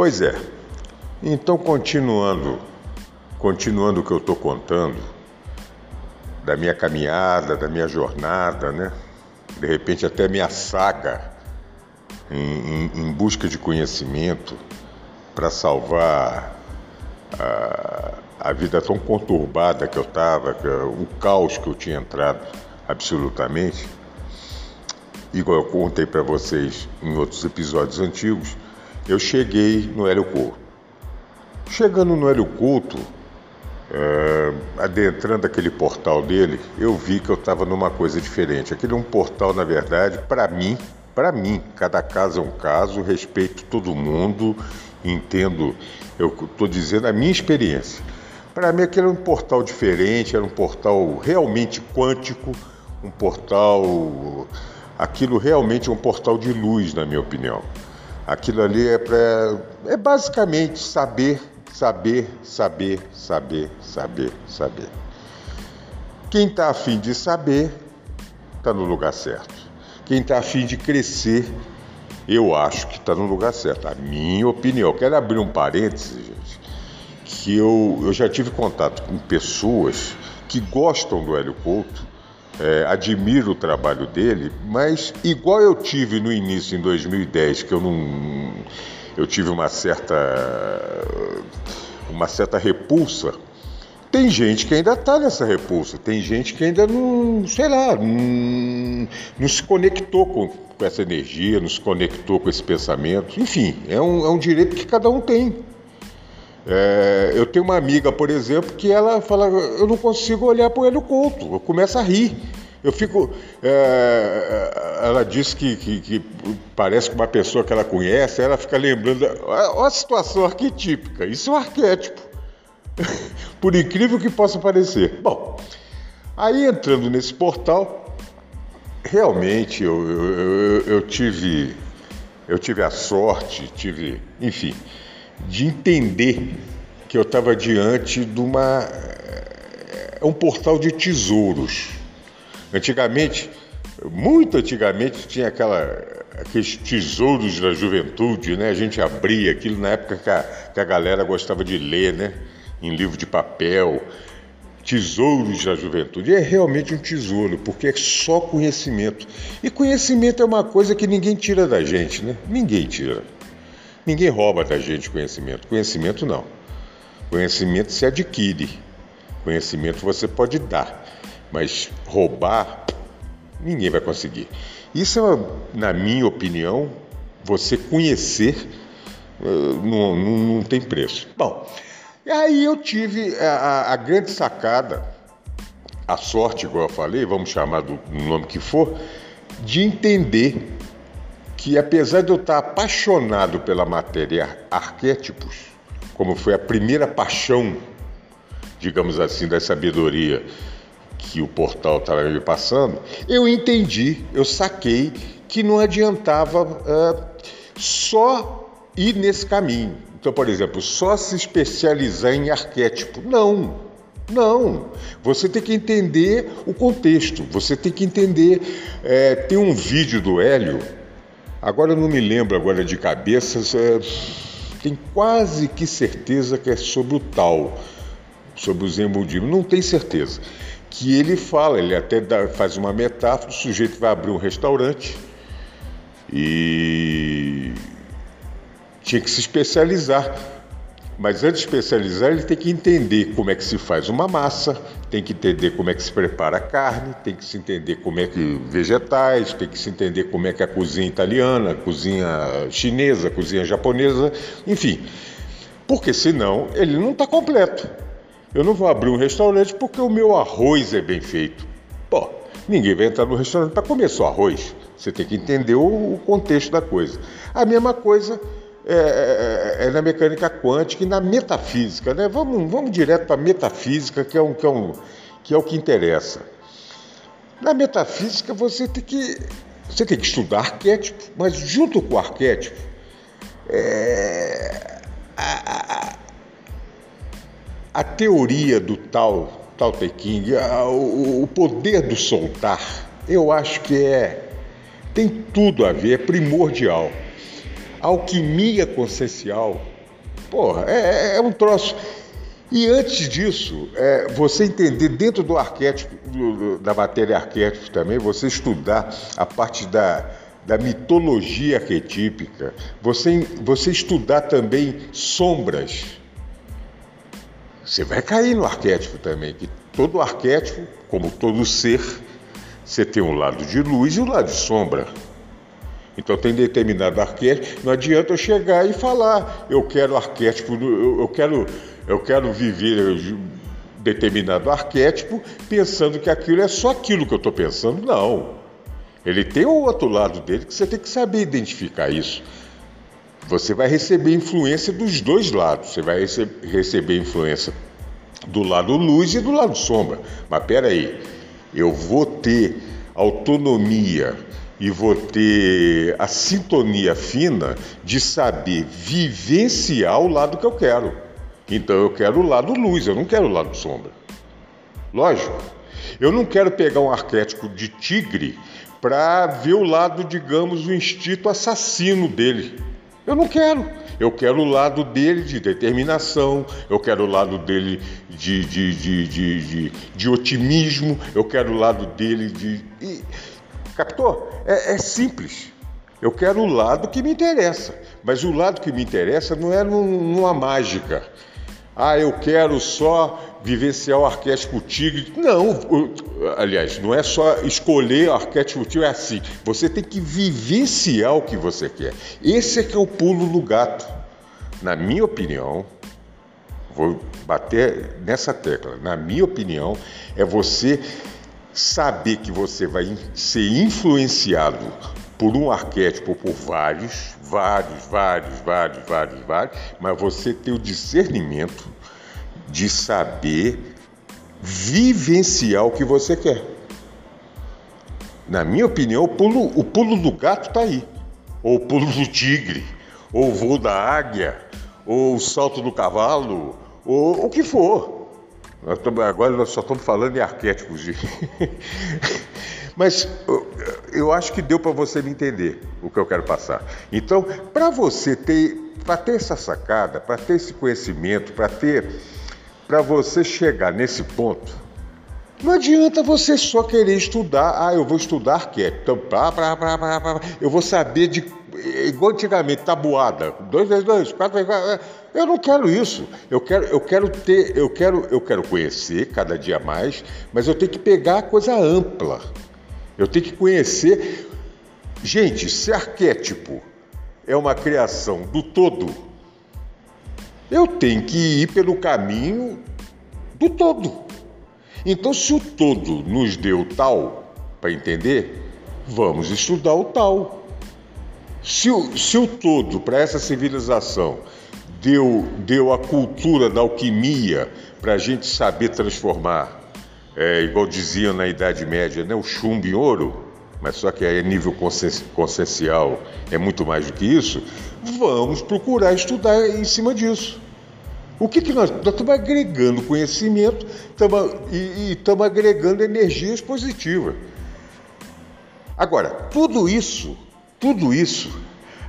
Pois é. Então, continuando, continuando o que eu estou contando, da minha caminhada, da minha jornada, né? De repente até minha saga em, em, em busca de conhecimento para salvar a, a, vida tão conturbada que eu estava, o caos que eu tinha entrado absolutamente. Igual eu contei para vocês em outros episódios antigos, eu cheguei no Hélio Couto. Chegando no Hélio Couto, é, adentrando aquele portal dele, eu vi que eu estava numa coisa diferente. Aquele é um portal, na verdade, para mim, para mim, cada caso é um caso, respeito todo mundo, entendo, eu estou dizendo a minha experiência. Para mim, aquele era um portal diferente, era um portal realmente quântico, um portal. Aquilo realmente é um portal de luz, na minha opinião. Aquilo ali é para é basicamente saber, saber, saber, saber, saber, saber. Quem está afim de saber está no lugar certo. Quem está afim de crescer, eu acho que está no lugar certo. A minha opinião. Quero abrir um parênteses, gente, que eu, eu já tive contato com pessoas que gostam do Hélio Couto é, admiro o trabalho dele, mas igual eu tive no início, em 2010, que eu não. eu tive uma certa. uma certa repulsa. Tem gente que ainda está nessa repulsa, tem gente que ainda não, sei lá, não, não se conectou com, com, essa energia, não se conectou com esse pensamento. Enfim, é um, é um direito que cada um tem. É, eu tenho uma amiga, por exemplo, que ela fala: eu não consigo olhar para o Hélio Couto, eu começo a rir. Eu fico. É, ela disse que, que, que, parece que uma pessoa que ela conhece, ela fica lembrando. Olha a situação arquetípica, isso é um arquétipo. por incrível que possa parecer. Bom, aí entrando nesse portal, realmente eu, eu, eu, eu tive. Eu tive a sorte, tive, enfim, de entender que eu estava diante de uma é um portal de tesouros. Antigamente, muito antigamente, tinha aquela, aqueles tesouros da juventude, né? A gente abria aquilo na época que a, que a galera gostava de ler, né? Em livro de papel. Tesouros da juventude. É realmente um tesouro, porque é só conhecimento. E conhecimento é uma coisa que ninguém tira da gente, né? Ninguém tira. Ninguém rouba da gente conhecimento. Conhecimento não. Conhecimento se adquire. Conhecimento você pode dar, mas roubar ninguém vai conseguir. Isso é, na minha opinião, você conhecer uh, não, não, não, tem preço. Bom, aí eu tive a, a, grande sacada, a sorte, igual eu falei, vamos chamar do nome que for, de entender que apesar de eu estar apaixonado pela matéria arquétipos, como foi a primeira paixão, digamos assim, da sabedoria que o portal estava me passando, eu entendi, eu saquei que não adiantava uh, só ir nesse caminho. Então, por exemplo, só se especializar em arquétipo. Não, não. Você tem que entender o contexto, você tem que entender. É, tem um vídeo do Hélio Agora eu não me lembro agora de cabeça, é, tem quase que certeza que é sobre o tal, sobre o Zen Budismo, não tem certeza. Que ele fala, ele até dá, faz uma metáfora, o sujeito vai abrir um restaurante e tinha que se especializar mas antes de especializar, ele tem que entender como é que se faz uma massa, tem que entender como é que se prepara a carne, tem que se entender como é que vegetais, tem que se entender como é que a cozinha italiana, a cozinha chinesa, a cozinha japonesa, enfim. Porque senão ele não está completo. Eu não vou abrir um restaurante porque o meu arroz é bem feito. Pô, ninguém vai entrar no restaurante para comer só arroz. Você tem que entender o contexto da coisa. A mesma coisa é, é, é, na mecânica quântica e na metafísica. Né? Vamos, vamos direto para a metafísica, que é, um, que, é um, que é o que interessa. Na metafísica você tem que, você tem que estudar arquétipo, mas junto com o arquétipo, é, a, a, a, teoria do tal, tal Te King, o, o poder do soltar, eu acho que é tem tudo a ver, é primordial. Alquimia consciencial, porra, é, é, é um troço. E antes disso, é, você entender dentro do arquétipo, do, da matéria arquétipo também, você estudar a parte da, da mitologia arquetípica, você, você estudar também sombras. Você vai cair no arquétipo também, que todo arquétipo, como todo ser, você tem um lado de luz e um lado de sombra. Então tem determinado arquétipo, não adianta eu chegar e falar, eu quero arquétipo, eu quero, eu quero viver determinado arquétipo pensando que aquilo é só aquilo que eu estou pensando. Não. Ele tem o outro lado dele que você tem que saber identificar isso. Você vai receber influência dos dois lados. Você vai rece receber influência do lado luz e do lado sombra. Mas peraí, aí eu vou ter autonomia e vou ter a sintonia fina de saber vivenciar o lado que eu quero. Então eu quero o lado luz, eu não quero o lado sombra. Lógico. Eu não quero pegar um arquétipo de tigre para ver o lado, digamos, o instinto assassino dele. Eu não quero. Eu quero o lado dele de determinação, eu quero o lado dele de, de, de, de, otimismo, eu quero o lado dele de. Captou? É, é simples. Eu quero o lado que me interessa. Mas o lado que me interessa não é numa mágica. Ah, eu quero só vivenciar o arquétipo tigre. Não, aliás, não é só escolher o arquétipo tigre, é assim. Você tem que vivenciar o que você quer. Esse é que é o pulo do gato. Na minha opinião, vou bater nessa tecla. Na minha opinião, é você saber que você vai ser influenciado por um arquétipo, por vários, vários, vários, vários, vários, vários, mas você ter o discernimento de saber vivenciar o que você quer. Na minha opinião, o pulo, o pulo do gato está aí, ou o pulo do tigre, ou o voo da águia, ou o salto do cavalo, ou o que for. Agora nós só estamos falando em arquétipos. De... Mas eu acho que deu para você me entender o que eu quero passar. Então, para você ter, para ter essa sacada, para ter esse conhecimento, para ter para você chegar nesse ponto, não adianta você só querer estudar, ah, eu vou estudar então, pá, pá, pá, pá, pá, eu vou saber de, igual antigamente, tabuada, dois vezes dois, quatro vezes quatro, eu não quero isso, eu quero, eu quero ter, eu quero, eu quero conhecer cada dia mais, mas eu tenho que pegar a coisa ampla, eu tenho que conhecer, gente, se arquétipo é uma criação do todo, eu tenho que ir pelo caminho do todo. Então, se o todo nos deu tal para entender, vamos estudar o tal. Se o, se o todo para essa civilização deu, deu a cultura da alquimia para a gente saber transformar, é, igual diziam na Idade Média, né, o chumbo em ouro, mas só que a nível consciencial é muito mais do que isso, vamos procurar estudar em cima disso. O que, que nós, nós estamos agregando conhecimento tamo, e estamos agregando energias positivas. Agora, tudo isso, tudo isso,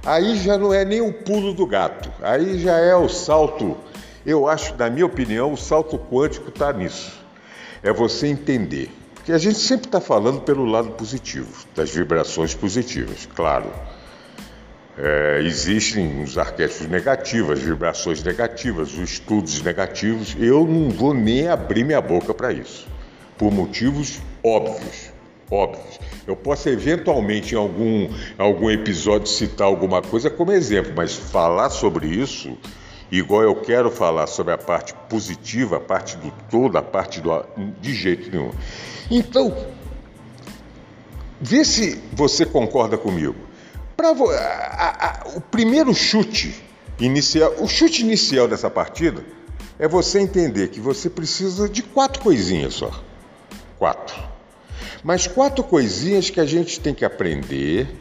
aí já não é nem o pulo do gato, aí já é o salto, eu acho, na minha opinião, o salto quântico está nisso. É você entender que a gente sempre está falando pelo lado positivo, das vibrações positivas, claro. É, existem os arquétipos negativos, as vibrações negativas, os estudos negativos. Eu não vou nem abrir minha boca para isso, por motivos óbvios. Óbvios. Eu posso eventualmente em algum, algum episódio citar alguma coisa como exemplo, mas falar sobre isso, igual eu quero falar sobre a parte positiva, a parte do todo, a parte do. de jeito nenhum. Então, vê se você concorda comigo. Pra, a, a, o primeiro chute inicial, o chute inicial dessa partida é você entender que você precisa de quatro coisinhas só. Quatro. Mas quatro coisinhas que a gente tem que aprender,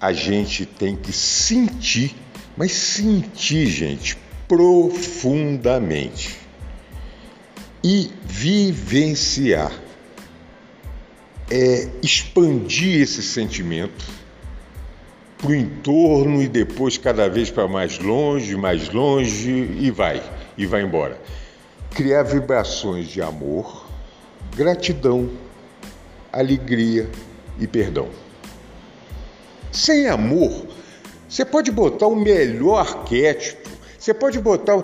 a gente tem que sentir, mas sentir, gente, profundamente. E vivenciar. É expandir esse sentimento para o entorno e depois cada vez para mais longe, mais longe e vai, e vai embora. Criar vibrações de amor, gratidão, alegria e perdão. Sem amor, você pode botar o melhor arquétipo, você pode botar.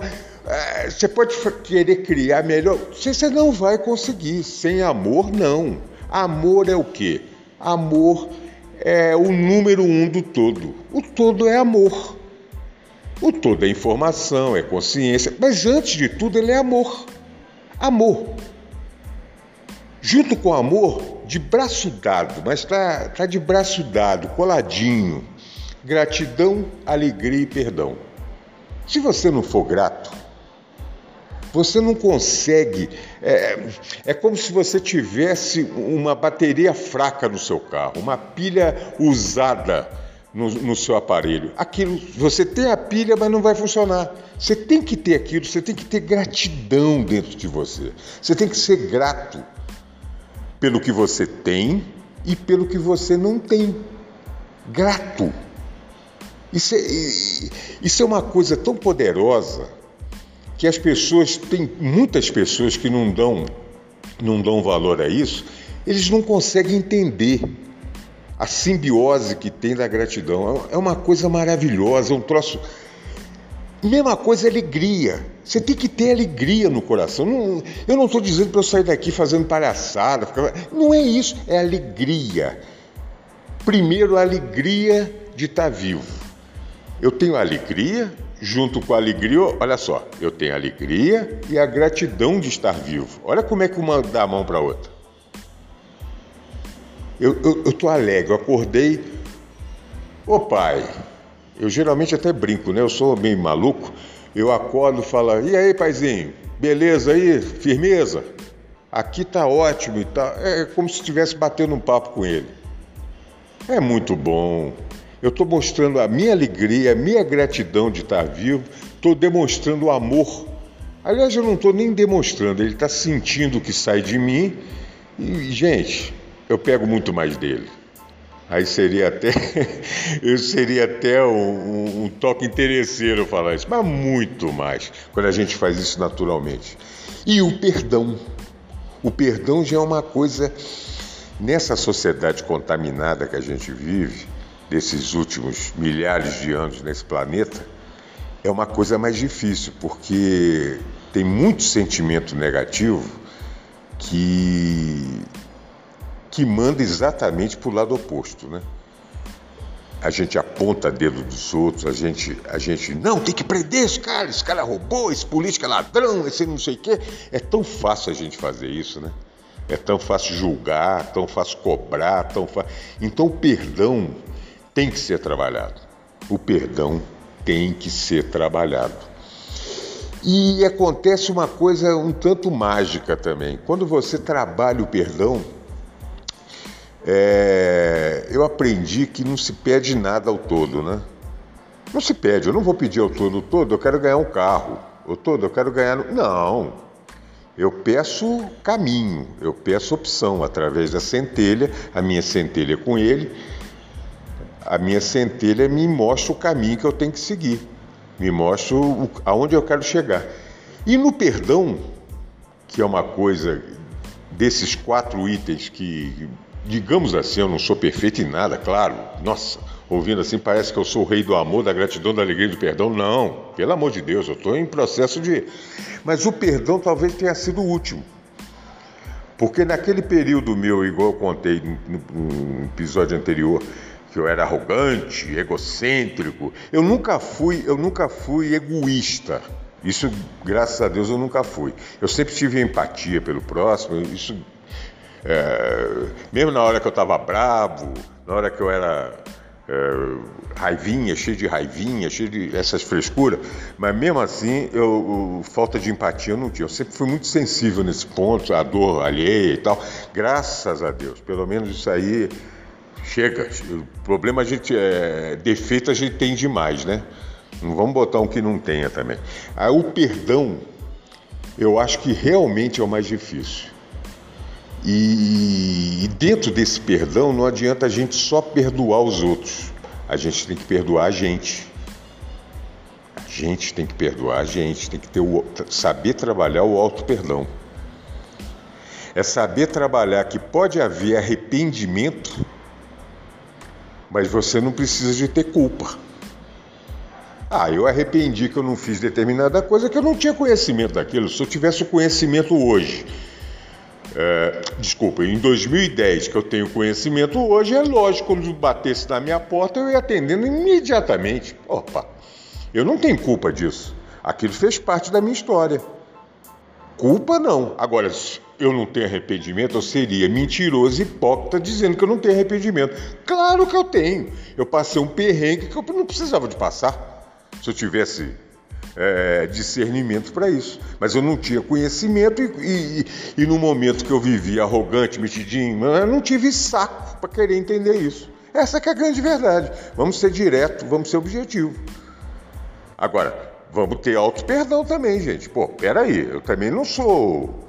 Eh, você pode querer criar melhor. Você não vai conseguir. Sem amor, não. Amor é o quê? Amor é é o número um do todo. O todo é amor. O todo é informação, é consciência, mas antes de tudo ele é amor. Amor. Junto com amor, de braço dado, mas está tá de braço dado, coladinho. Gratidão, alegria e perdão. Se você não for grato, você não consegue. É, é como se você tivesse uma bateria fraca no seu carro, uma pilha usada no, no, seu aparelho. Aquilo, você tem a pilha, mas não vai funcionar. Você tem que ter aquilo, você tem que ter gratidão dentro de você. Você tem que ser grato pelo que você tem e pelo que você não tem. Grato. Isso é, isso é uma coisa tão poderosa que as pessoas, tem muitas pessoas que não dão, não dão valor a isso, eles não conseguem entender a simbiose que tem da gratidão. É uma coisa maravilhosa, é um troço. Mesma coisa, alegria. Você tem que ter alegria no coração. Não, eu não estou dizendo para eu sair daqui fazendo palhaçada. Não é isso, é alegria. Primeiro, a alegria de estar tá vivo. Eu tenho alegria junto com a alegria, olha só, eu tenho a alegria e a gratidão de estar vivo. Olha como é que uma dá a mão para a outra. Eu, eu, tô alegre, eu acordei. Ô pai, eu geralmente até brinco, né? Eu sou meio maluco. Eu acordo e falo, e aí, paizinho, beleza aí? Firmeza? Aqui tá ótimo e tá. É como se estivesse batendo um papo com ele. É muito bom. Eu estou mostrando a minha alegria, a minha gratidão de estar vivo, estou demonstrando o amor. Aliás, eu não estou nem demonstrando, ele está sentindo o que sai de mim e, gente, eu pego muito mais dele. Aí seria até, eu seria até um, um, toque interesseiro falar isso, mas muito mais quando a gente faz isso naturalmente. E o perdão. O perdão já é uma coisa nessa sociedade contaminada que a gente vive desses últimos milhares de anos nesse planeta, é uma coisa mais difícil, porque tem muito sentimento negativo que, que manda exatamente para o lado oposto, né? A gente aponta dedo dos outros, a gente, a gente, não, tem que prender esse cara, esse cara roubou, esse político é ladrão, esse não sei o quê. É tão fácil a gente fazer isso, né? É tão fácil julgar, tão fácil cobrar, tão fácil. Então o perdão tem que ser trabalhado. O perdão tem que ser trabalhado. E acontece uma coisa um tanto mágica também. Quando você trabalha o perdão, é... eu aprendi que não se pede nada ao todo, né? Não se pede, eu não vou pedir ao todo, todo, eu quero ganhar um carro. O todo, eu quero ganhar. Não. Eu peço caminho, eu peço opção através da centelha, a minha centelha com ele a minha centelha me mostra o caminho que eu tenho que seguir, me mostra o, aonde eu quero chegar. E no perdão, que é uma coisa desses quatro itens que, digamos assim, eu não sou perfeito em nada, claro. Nossa, ouvindo assim parece que eu sou o rei do amor, da gratidão, da alegria e do perdão. Não, pelo amor de Deus, eu estou em processo de. Mas o perdão talvez tenha sido o último. Porque naquele período meu, igual eu contei no, no episódio anterior, que eu era arrogante, egocêntrico. Eu nunca fui, eu nunca fui egoísta. Isso, graças a Deus, eu nunca fui. Eu sempre tive empatia pelo próximo. Isso, é, mesmo na hora que eu estava bravo, na hora que eu era é, raivinha, cheio de raivinha, cheio de essas frescuras, mas mesmo assim, eu, eu, falta de empatia eu não tinha. Eu sempre fui muito sensível nesse ponto, a dor alheia e tal. Graças a Deus, pelo menos isso aí chega. O problema a gente é defeito a gente tem demais, né? Não vamos botar um que não tenha também. Aí o perdão, eu acho que realmente é o mais difícil. E, dentro desse perdão não adianta a gente só perdoar os outros. A gente tem que perdoar a gente. A gente tem que perdoar a gente, tem que ter o, saber trabalhar o auto perdão. É saber trabalhar que pode haver arrependimento, mas você não precisa de ter culpa. Ah, eu arrependi que eu não fiz determinada coisa que eu não tinha conhecimento daquilo. Se eu tivesse o conhecimento hoje é, desculpa, em 2010, que eu tenho conhecimento hoje, é lógico, quando batesse na minha porta, eu ia atendendo imediatamente. Opa, eu não tenho culpa disso. Aquilo fez parte da minha história. Culpa não. Agora, eu não tenho arrependimento, eu seria mentiroso hipócrita dizendo que eu não tenho arrependimento. Claro que eu tenho. Eu passei um perrengue que eu não precisava de passar. Se eu tivesse é, discernimento para isso. Mas eu não tinha conhecimento e, e, e, no momento que eu vivi arrogante, metidinho, eu não tive saco para querer entender isso. Essa é a grande verdade. Vamos ser direto, vamos ser objetivo. Agora, vamos ter auto perdão também, gente. Pô, peraí, eu também não sou.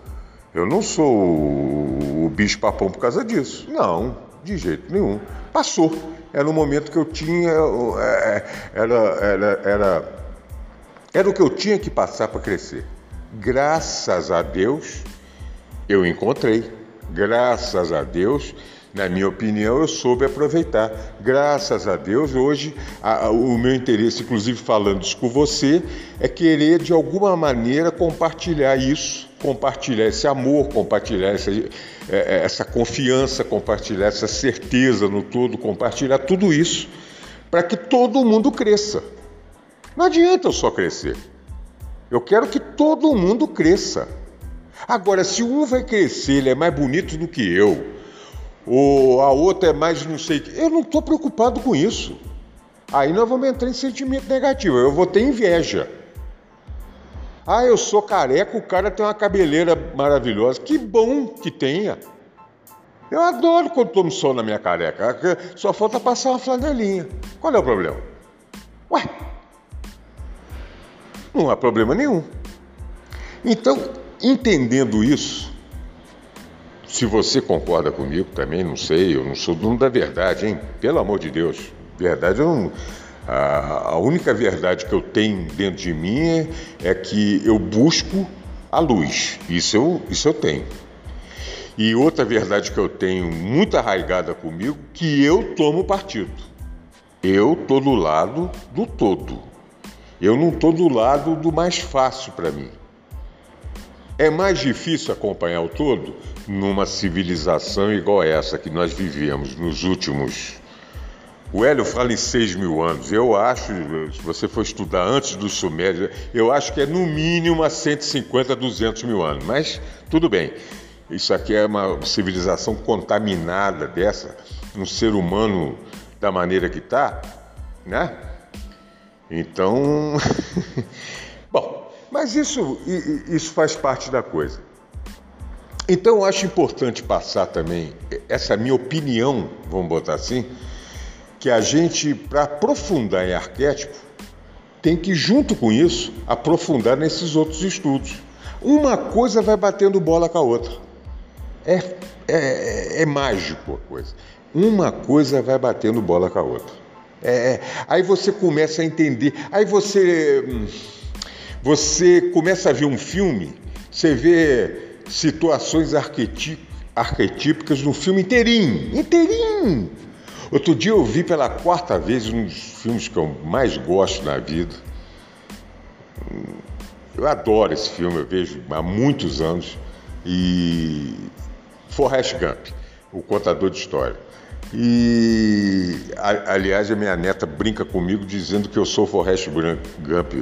Eu não sou o bicho papão por causa disso. Não, de jeito nenhum. Passou. Era um momento que eu tinha. É, era, era, era era o que eu tinha que passar para crescer. Graças a Deus, eu encontrei. Graças a Deus, na minha opinião, eu soube aproveitar. Graças a Deus, hoje a, a, o meu interesse, inclusive falando isso com você, é querer de alguma maneira compartilhar isso, compartilhar esse amor, compartilhar essa, é, é, essa confiança, compartilhar essa certeza no todo, compartilhar tudo isso para que todo mundo cresça. Não adianta eu só crescer. Eu quero que todo mundo cresça. Agora, se um vai crescer, ele é mais bonito do que eu, ou a outra é mais não sei eu não estou preocupado com isso. Aí nós vamos entrar em sentimento negativo, eu vou ter inveja. Ah, eu sou careca, o cara tem uma cabeleira maravilhosa. Que bom que tenha. Eu adoro quando tomo sol na minha careca. Só falta passar uma flanelinha. Qual é o problema? Ué, não há problema nenhum. Então, entendendo isso, se você concorda comigo também, não sei, eu não sou dono da verdade, hein? Pelo amor de Deus. Verdade, eu não. A, única verdade que eu tenho dentro de mim é, é que eu busco a luz. Isso eu, isso eu tenho. E outra verdade que eu tenho muito arraigada comigo, que eu tomo partido. Eu estou do lado do todo. Eu não estou do lado do mais fácil para mim. É mais difícil acompanhar o todo numa civilização igual essa que nós vivemos nos últimos. O Hélio fala em 6 mil anos. Eu acho, se você for estudar antes dos Sumérios, eu acho que é no mínimo a 150, 200 mil anos. Mas tudo bem. Isso aqui é uma civilização contaminada dessa, um ser humano da maneira que está, né? Então, bom, mas isso, isso faz parte da coisa. Então eu acho importante passar também essa minha opinião, vamos botar assim, que a gente, para aprofundar em arquétipo, tem que, junto com isso, aprofundar nesses outros estudos. Uma coisa vai batendo bola com a outra. É, é, é mágico a coisa. Uma coisa vai batendo bola com a outra. É, é, aí você começa a entender, aí você, você começa a ver um filme, você vê situações arquetípicas no filme inteirinho, inteirinho. Outro dia eu vi pela quarta vez um dos filmes que eu mais gosto na vida. Eu adoro esse filme, eu vejo há muitos anos. E Forrest Gump, o contador de história. E, aliás, a minha neta brinca comigo dizendo que eu sou Forrest Gump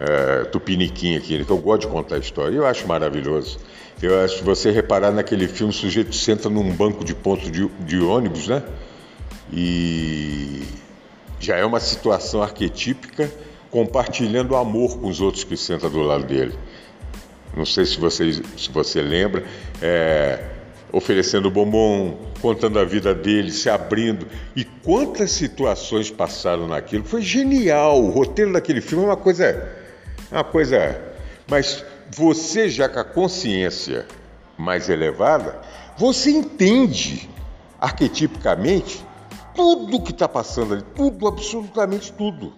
é, tupiniquim aqui, né, que eu gosto de contar história. Eu acho maravilhoso. Eu acho, se você reparar naquele filme, o sujeito senta num banco de ponto de, de ônibus, né? E já é uma situação arquetípica compartilhando amor com os outros que sentam do lado dele. Não sei se você, se você lembra, é, oferecendo bombom, contando a vida dele, se abrindo. E quantas situações passaram naquilo. Foi genial. O roteiro daquele filme é uma coisa. Uma coisa. Mas você, já com a consciência mais elevada, você entende arquetipicamente tudo que está passando ali, tudo, absolutamente tudo.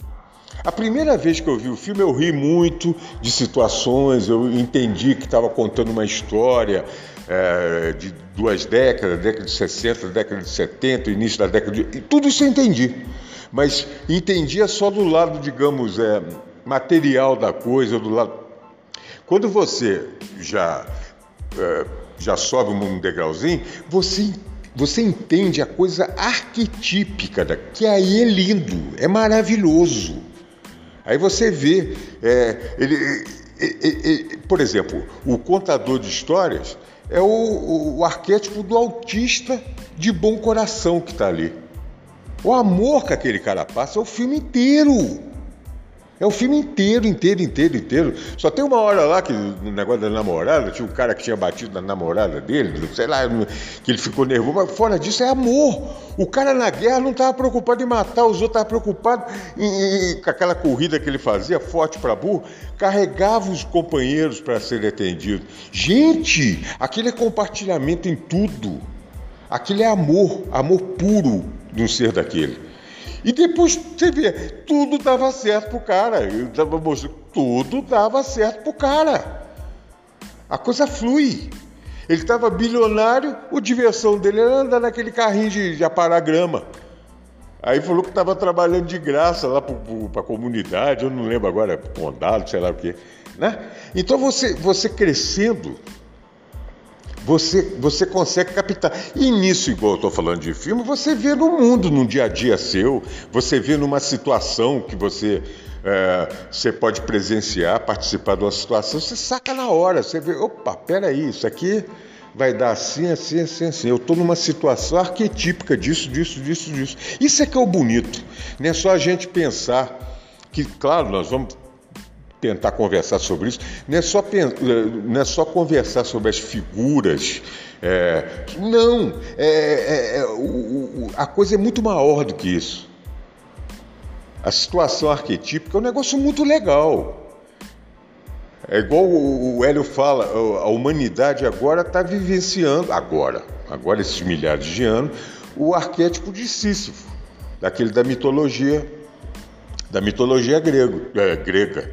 A primeira vez que eu vi o filme, eu ri muito de situações, eu entendi que estava contando uma história é, de duas décadas, década de 60, década de 70, início da década de. Tudo isso eu entendi. Mas entendia só do lado, digamos, é, material da coisa, do lado. Quando você já, é, já sobe um degrauzinho, você você entende a coisa arquetípica, da, que aí é lindo, é maravilhoso. Aí você vê, é, ele, ele, ele, por exemplo, o contador de histórias é o, o, o arquétipo do autista de bom coração que está ali. O amor que aquele cara passa é o filme inteiro. É o filme inteiro, inteiro, inteiro, inteiro. Só tem uma hora lá que no negócio da namorada, tinha um cara que tinha batido na namorada dele, sei lá, que ele ficou nervoso, mas fora disso é amor. O cara na guerra não estava preocupado em matar, os outros estavam preocupados em, em, com aquela corrida que ele fazia, forte para burro, carregava os companheiros para serem atendidos. Gente, aquele é compartilhamento em tudo. Aquilo é amor, amor puro de um ser daquele. E depois você vê, tudo dava certo pro cara. Eu tava mostrando, tudo dava certo pro cara. A coisa flui. Ele estava bilionário, a diversão dele era andar naquele carrinho de, de aparar grama. Aí falou que estava trabalhando de graça lá para a comunidade, eu não lembro agora, condado, sei lá o quê. Né? Então você, você crescendo, você, você consegue captar. E nisso, igual eu estou falando de filme, você vê no mundo, num dia a dia seu, você vê numa situação que você, é, você pode presenciar, participar de uma situação, você saca na hora, você vê, opa, peraí, isso aqui vai dar assim, assim, assim, assim. Eu estou numa situação arquetípica disso, disso, disso, disso. Isso é que é o bonito. Não é só a gente pensar que, claro, nós vamos tentar conversar sobre isso, não é só, não é só conversar sobre as figuras. É, não, é, é, é o, a coisa é muito maior do que isso. A situação arquetípica é um negócio muito legal. É igual o Hélio fala, a humanidade agora está vivenciando, agora, agora esses milhares de anos, o arquétipo de Sísifo, daquele da mitologia, da mitologia grego, é, grega.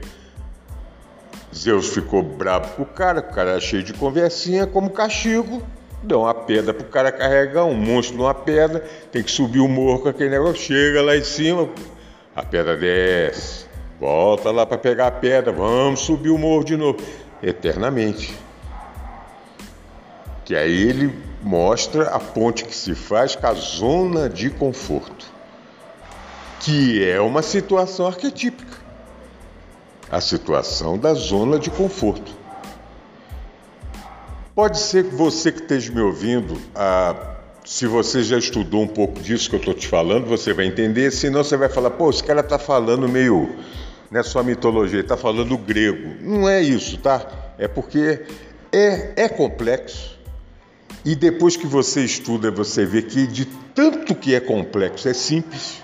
Zeus ficou bravo com o cara, o cara era cheio de conversinha, como castigo, deu uma pedra pro cara carregar, um monstro numa pedra, tem que subir o morro com aquele negócio, chega lá em cima, a pedra desce, volta lá para pegar a pedra, vamos subir o morro de novo, eternamente. Que aí ele mostra a ponte que se faz com a zona de conforto, que é uma situação arquetípica a situação da zona de conforto. Pode ser que você que esteja me ouvindo, ah, se você já estudou um pouco disso que eu estou te falando, você vai entender, senão você vai falar, pô, esse cara está falando meio. Não é só mitologia, está falando grego. Não é isso, tá? É porque é, é complexo. E depois que você estuda, você vê que de tanto que é complexo, é simples,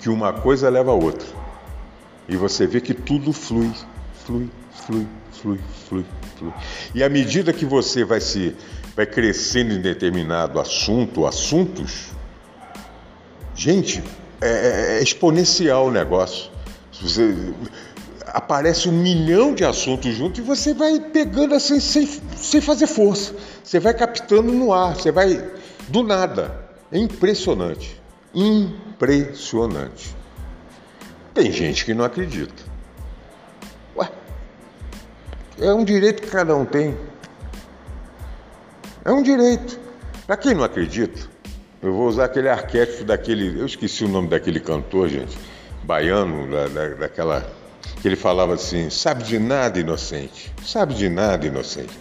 que uma coisa leva a outra. E você vê que tudo flui, flui, flui, flui, flui, flui. E à medida que você vai se vai crescendo em determinado assunto, assuntos, gente, é, é, é exponencial o negócio. Você, aparece um milhão de assuntos juntos e você vai pegando assim sem, sem fazer força. Você vai captando no ar, você vai do nada. É impressionante. Impressionante. Tem gente que não acredita. Ué, é um direito que cada um tem. É um direito. Para quem não acredita, eu vou usar aquele arquétipo daquele. Eu esqueci o nome daquele cantor, gente, baiano, da, da, daquela. que ele falava assim: sabe de nada, inocente. Sabe de nada, inocente.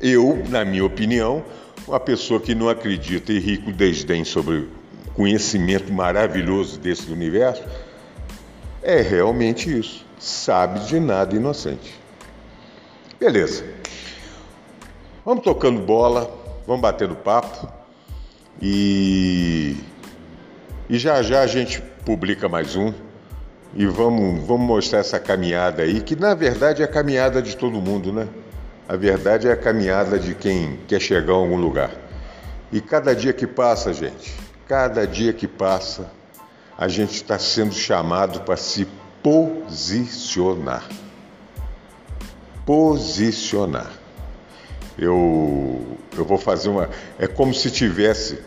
Eu, na minha opinião, uma pessoa que não acredita e ri com desdém sobre conhecimento maravilhoso desse universo, é realmente isso. Sabe de nada inocente. Beleza. Vamos tocando bola, vamos batendo papo e, e já já a gente publica mais um e vamos, vamos mostrar essa caminhada aí, que na verdade é a caminhada de todo mundo, né? A verdade é a caminhada de quem quer chegar a algum lugar. E cada dia que passa, gente, cada dia que passa, a gente está sendo chamado para se posicionar. Posicionar. Eu, eu vou fazer uma. É como se tivesse.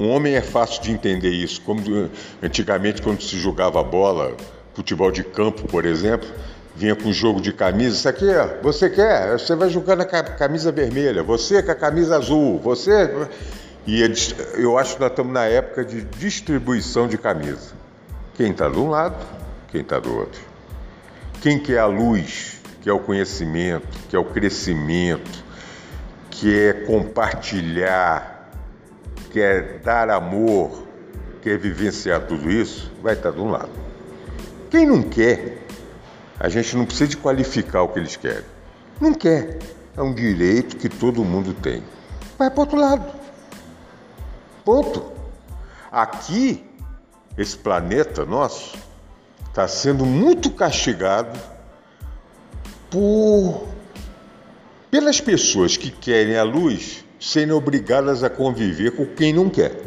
Um homem é fácil de entender isso. Como antigamente, quando se jogava bola, futebol de campo, por exemplo, vinha com jogo de camisa. Isso aqui, ó, você quer? Você vai jogar na camisa vermelha, você com a camisa azul, você. E eu acho que nós estamos na época de distribuição de camisa. Quem está de um lado, quem está do outro. Quem quer a luz, que é o conhecimento, que é o crescimento, que é compartilhar, quer dar amor, quer vivenciar tudo isso, vai estar de um lado. Quem não quer, a gente não precisa de qualificar o que eles querem. Não quer. É um direito que todo mundo tem. Vai para outro lado. Ponto. Aqui, esse planeta nosso está sendo muito castigado por pelas pessoas que querem a luz serem obrigadas a conviver com quem não quer.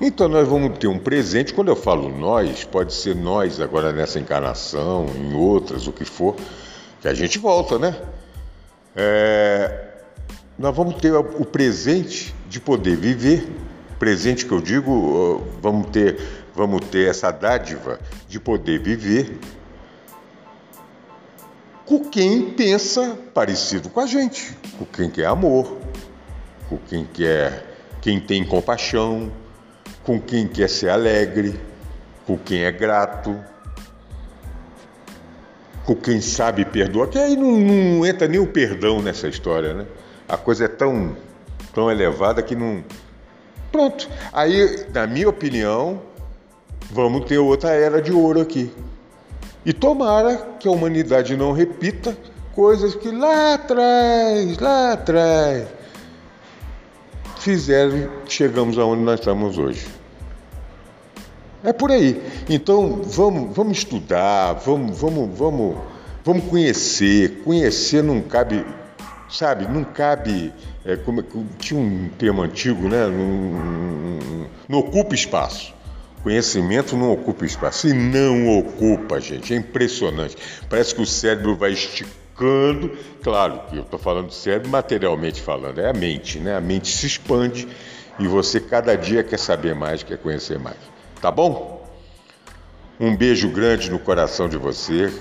Então nós vamos ter um presente, quando eu falo nós, pode ser nós agora nessa encarnação, em outras, o que for, que a gente volta, né? É, nós vamos ter o presente de poder viver, presente que eu digo, vamos ter, vamos ter essa dádiva de poder viver com quem pensa parecido com a gente, com quem quer amor, com quem quer, quem tem compaixão, com quem quer ser alegre, com quem é grato, com quem sabe perdoar, que aí não, não, entra nem o perdão nessa história, né? A coisa é tão, tão elevada que não. Pronto. Aí, na minha opinião, vamos ter outra era de ouro aqui. E tomara que a humanidade não repita coisas que lá atrás, lá atrás, fizeram, chegamos aonde nós estamos hoje. É por aí. Então vamos, vamos estudar, vamos, vamos, vamos, vamos conhecer. Conhecer não cabe, sabe, não cabe. É, como, tinha um termo antigo, né? Não, não, não ocupa espaço. Conhecimento não ocupa espaço. E não ocupa, gente. É impressionante. Parece que o cérebro vai esticando. Claro que eu estou falando do cérebro materialmente falando, é a mente, né? A mente se expande e você cada dia quer saber mais, quer conhecer mais. Tá bom? Um beijo grande no coração de você.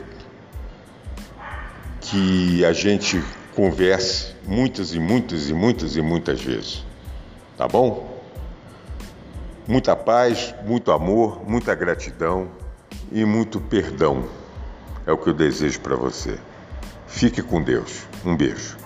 Que a gente converse muitas e muitas e muitas e muitas vezes. Tá bom? Muita paz, muito amor, muita gratidão e muito perdão. É o que eu desejo para você. Fique com Deus. Um beijo.